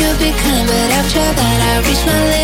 you become, but after that I reached my limit.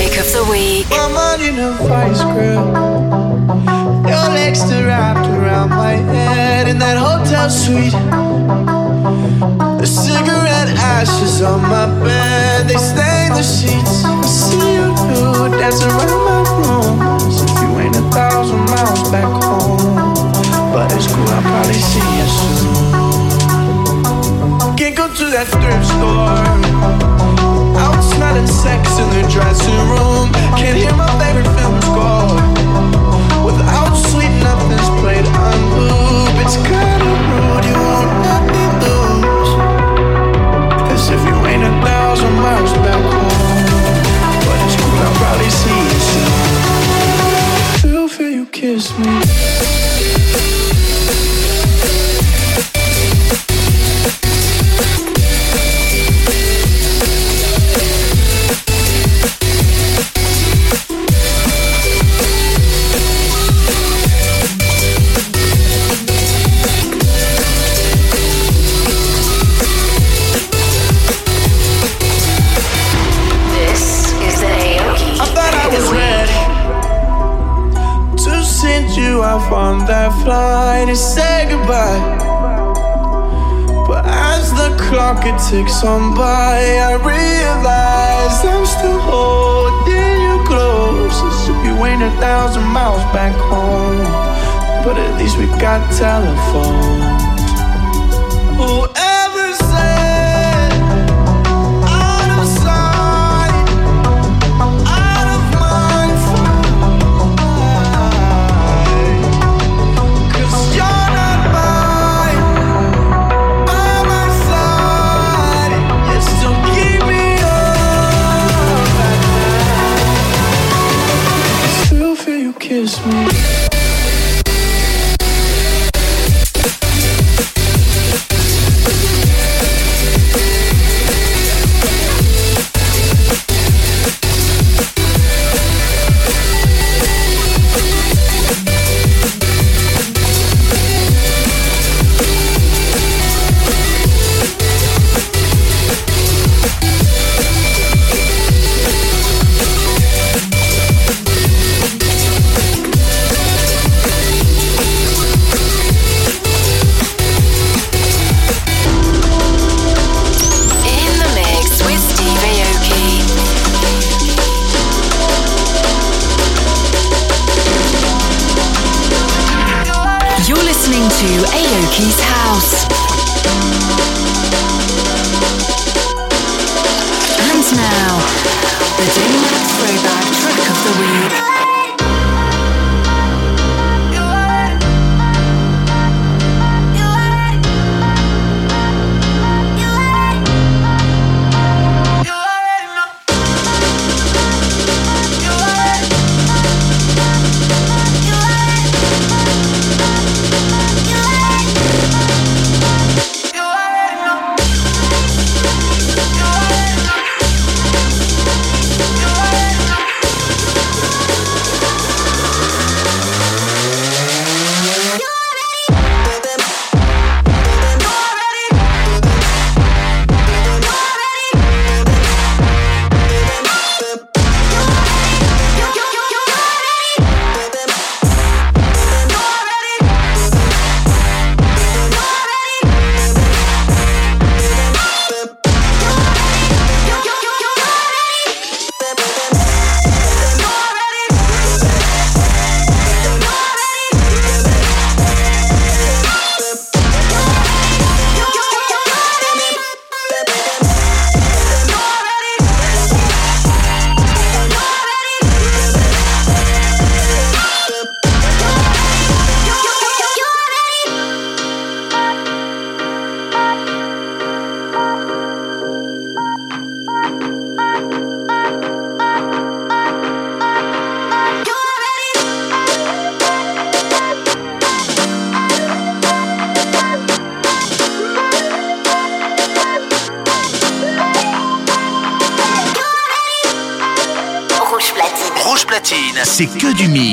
pick of the week. I'm in a vice grip. Your legs are wrapped around my head in that hotel suite. The cigarette ashes on my bed, they stain the sheets. I see you dancing around my room.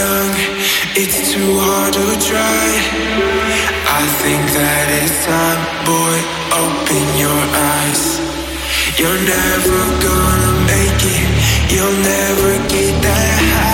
young, it's too hard to try. I think that it's time, boy, open your eyes. You're never gonna make it, you'll never get that high.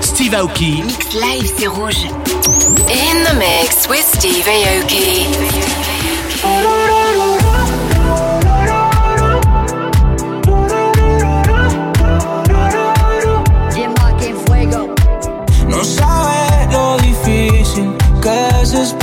Steve Aoki. Mix live, c'est rouge. In the mix with Steve Aoki. No sabes lo difícil que es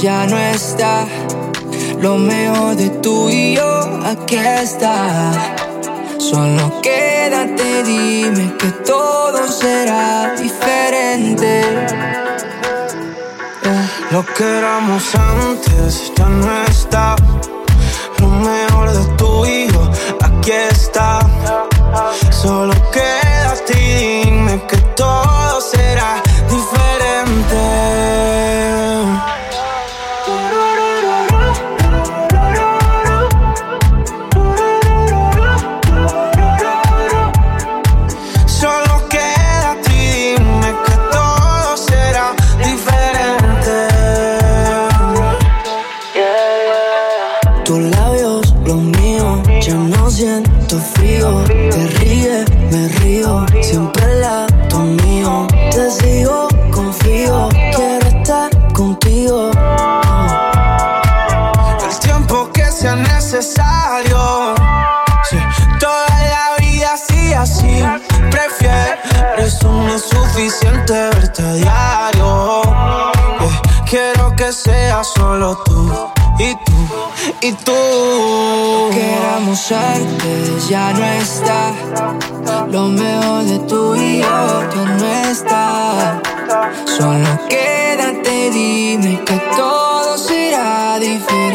ya no está. Lo mejor de tú y yo aquí está. Solo quédate, dime que todo será diferente. Yeah. Lo que éramos antes ya no está. Necesario. Sí, toda la vida así, así. Prefieres no es suficiente verte a diario. Yeah, Quiero que sea solo tú y tú y tú. Lo que éramos antes ya no está. Lo mejor de tú y yo ya no está. Solo quédate, dime que todo será diferente.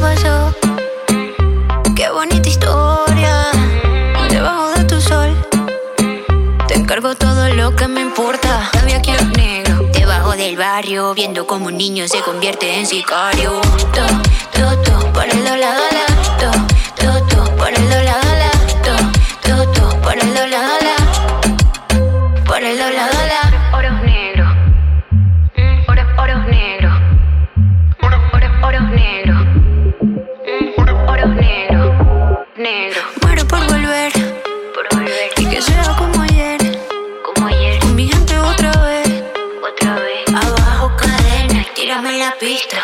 Pasó. Qué bonita historia. Debajo de tu sol. Te encargo todo lo que me importa. Todavía quiero negro. Debajo del barrio. Viendo como un niño se convierte en sicario. To, to, to, por el dólar, dólar. To, to, to, por el dólar,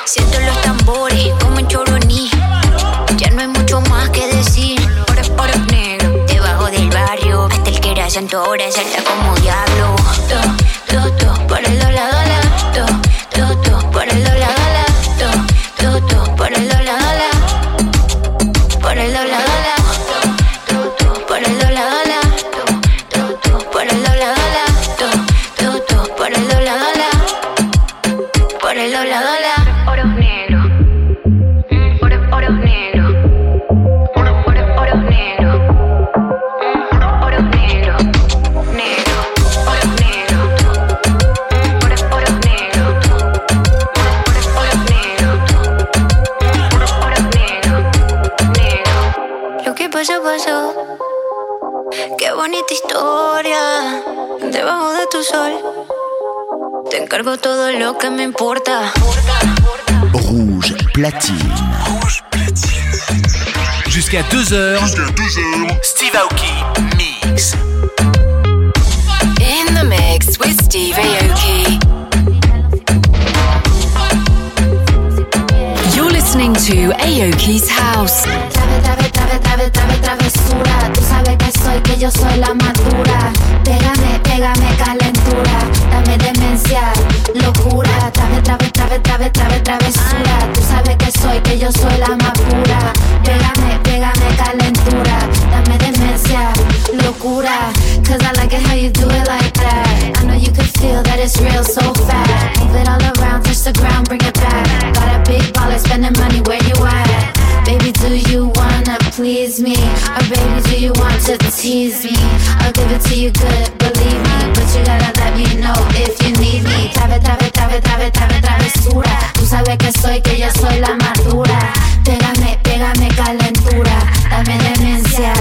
Siento los tambores como en Choroní. Ya no hay mucho más que decir. Oros negros. Debajo del barrio. Hasta el que era santo ahora salta como diablo. Please me? Or baby, do you want to tease me? I'll give it to you good, believe me. But you gotta let me know if you need me. Trave, trave, trave, trave, trave, travesura. Tú sabes que soy, que yo soy la madura. Pégame, pégame, calentura. Dame demencia,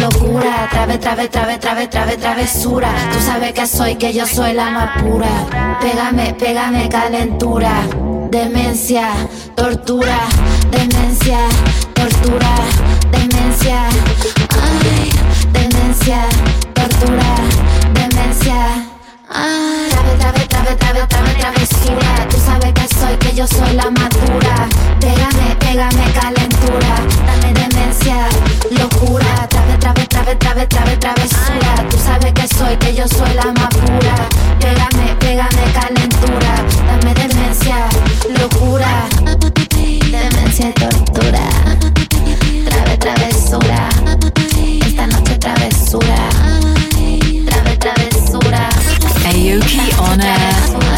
locura. Trave, trave, trave, trave, trave, travesura. Tú sabes que soy, que yo soy la más pura. Pégame, pégame, calentura. Demencia, tortura, demencia, tortura, demencia. Ay, demencia, tortura, demencia. Ay, trave, trave, trave, trave, trave, travesura. Tú sabes que soy, que yo soy la madura. Pégame, pégame, calentura. Dame demencia, locura. Trave, trave, trave, trave, trave, travesura. Tú sabes que soy, que yo soy la más pura. Pégame, pégame, calentura. Dame demencia, locura. Demencia y tortura. Trave, travesura. Esta noche travesura. Trave, travesura. Aoki on air.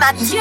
Mathieu.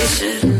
decision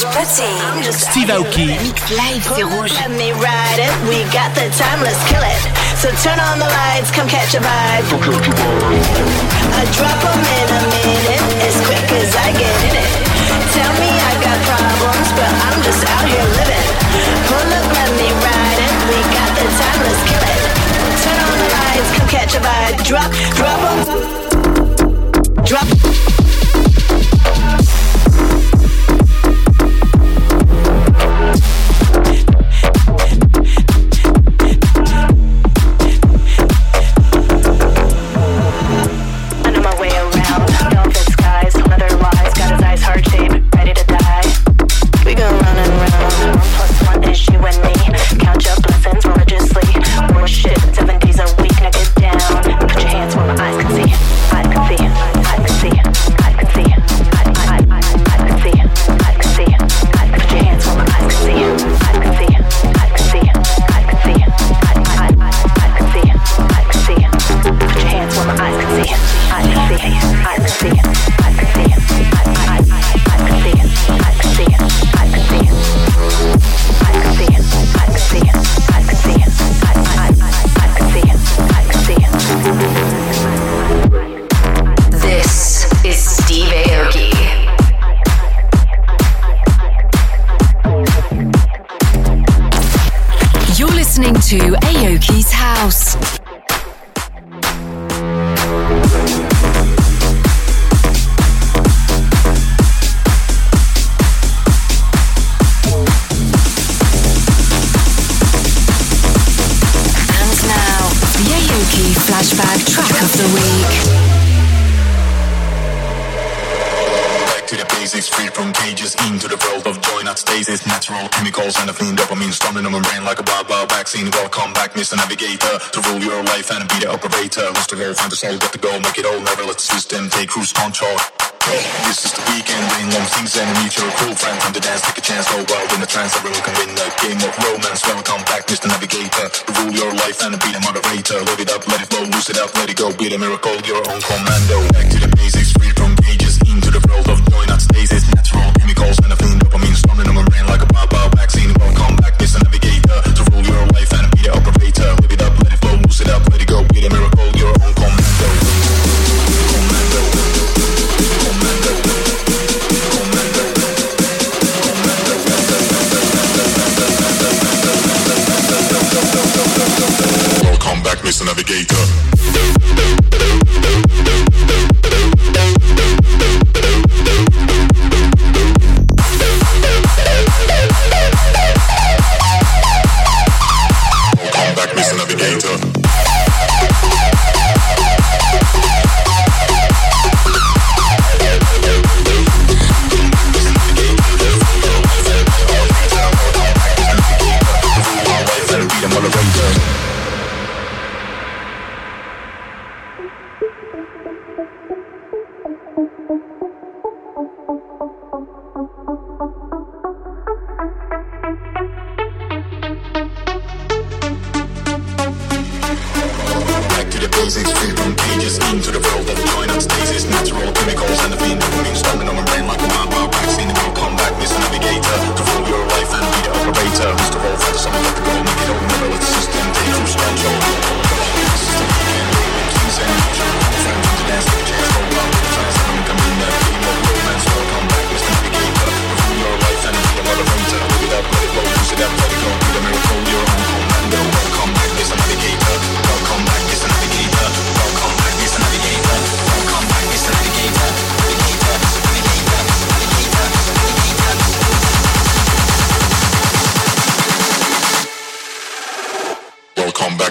Josh Putty. Steve Aoki. Mix Live, c'est rouge. Let me ride it. We got the time, let's kill it. So turn on the lights, come catch a vibe. I drop them in a minute, as quick as I get in it. Tell me I got problems, but I'm just out here living. Pull up, let me ride it. We got the time, let's kill it. Turn on the lights, come catch a vibe. Drop, drop them. Drop. to balls and a fiend dopamine stumbling on my brain like a barber vaccine. Welcome back, Mr. Navigator, to rule your life and be the operator. Who's to go, find the soul, got to go, make it all, never let the system take cruise control. This is the weekend, bring on things and meet your cool friend. Time to dance, take a chance, go wild in the trance, everyone can win the game of romance. Welcome back, Mr. Navigator, to rule your life and be the moderator. Load it up, let it flow, loose it up, let it go, be the miracle, your own commando. Back to the basics, free from cages, into the world of joy, not stasis, natural chemicals, and a fiend dopamine, storming on my brain like a pop vaccine won't come. These feet from pages into the world of join up stasis, natural chemicals and the fiend, moving stamina.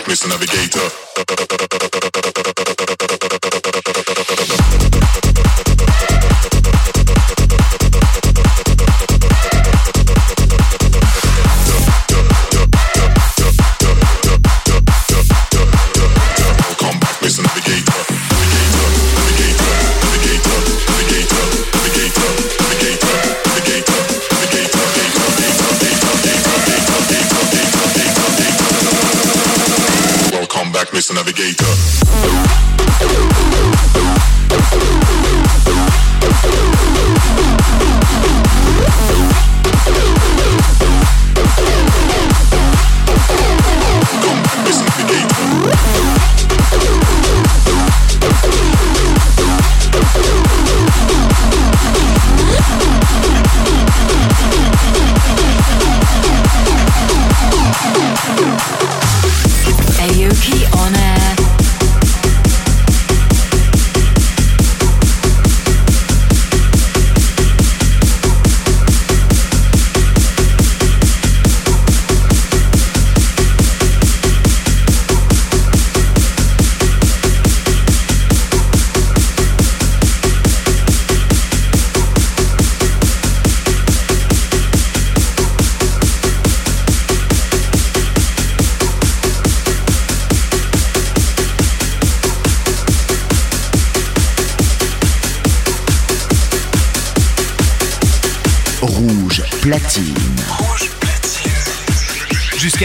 Mr. Navigator.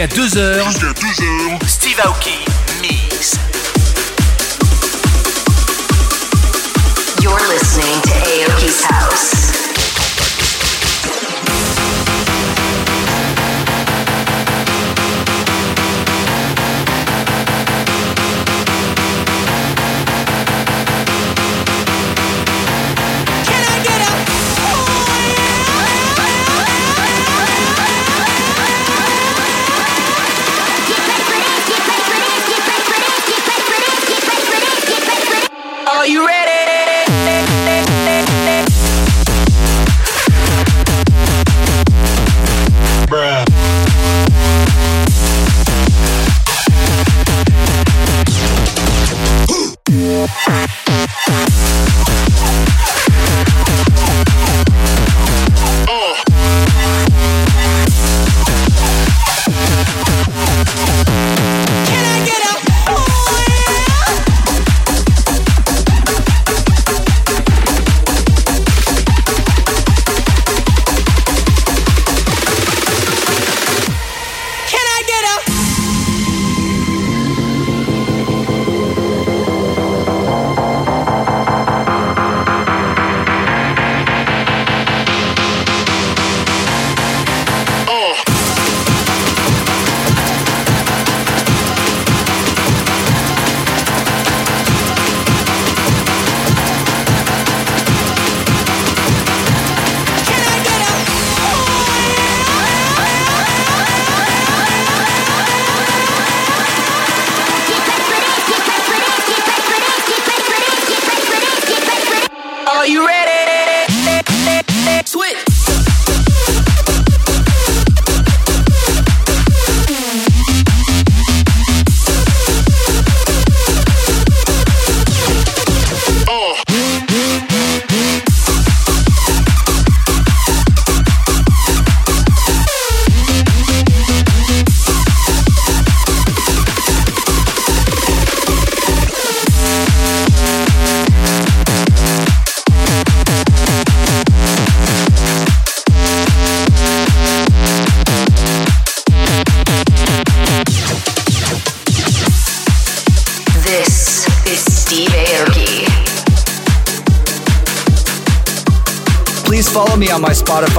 2h.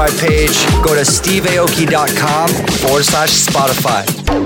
Spotify page. Go to steveaoki.com forward slash Spotify.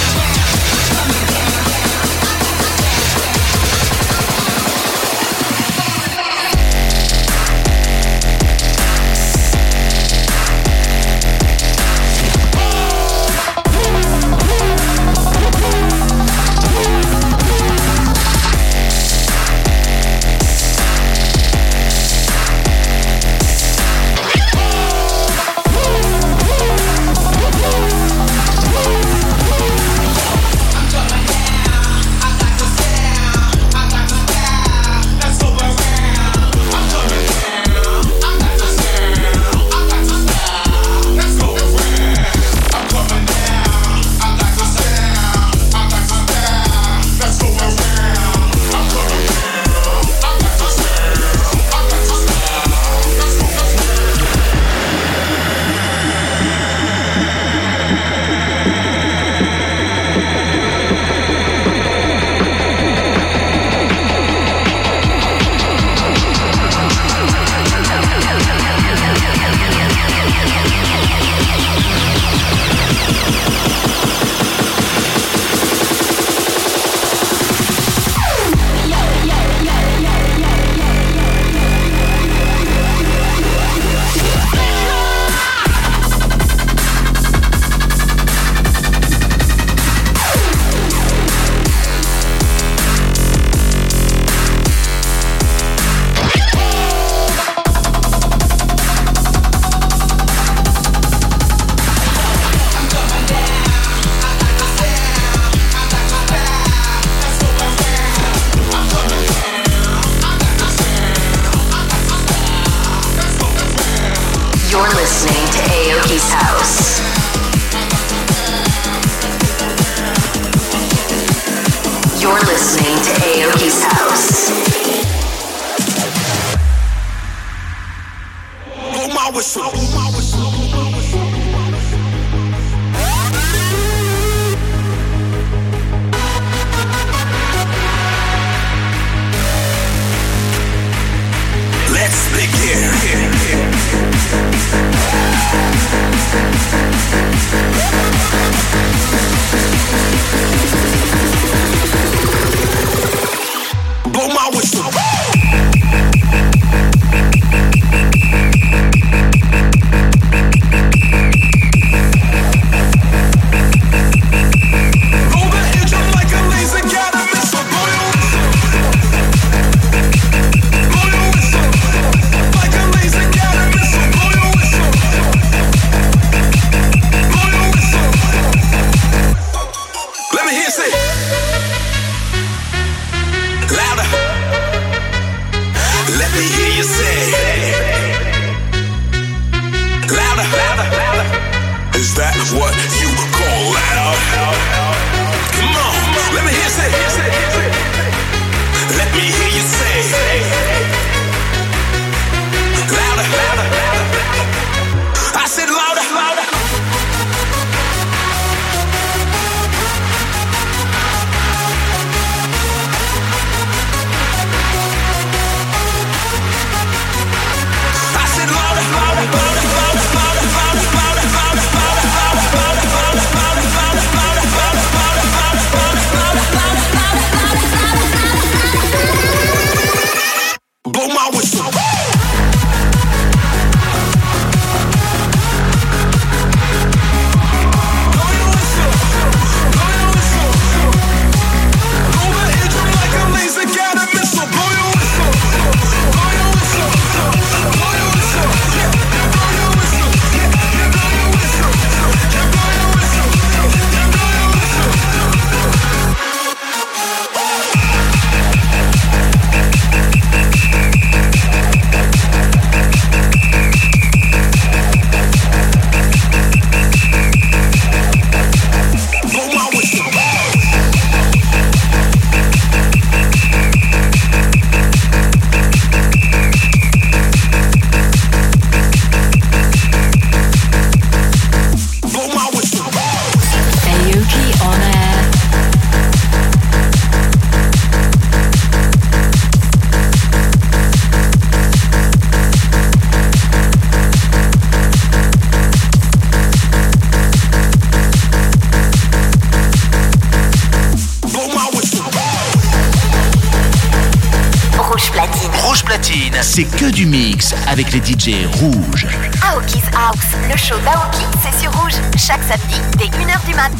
Avec les DJ rouges. Aoki's House, le show d'Aoki, c'est sur rouge, chaque samedi dès 1h du mat.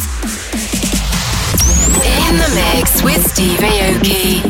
In the mix with Steve Aoki.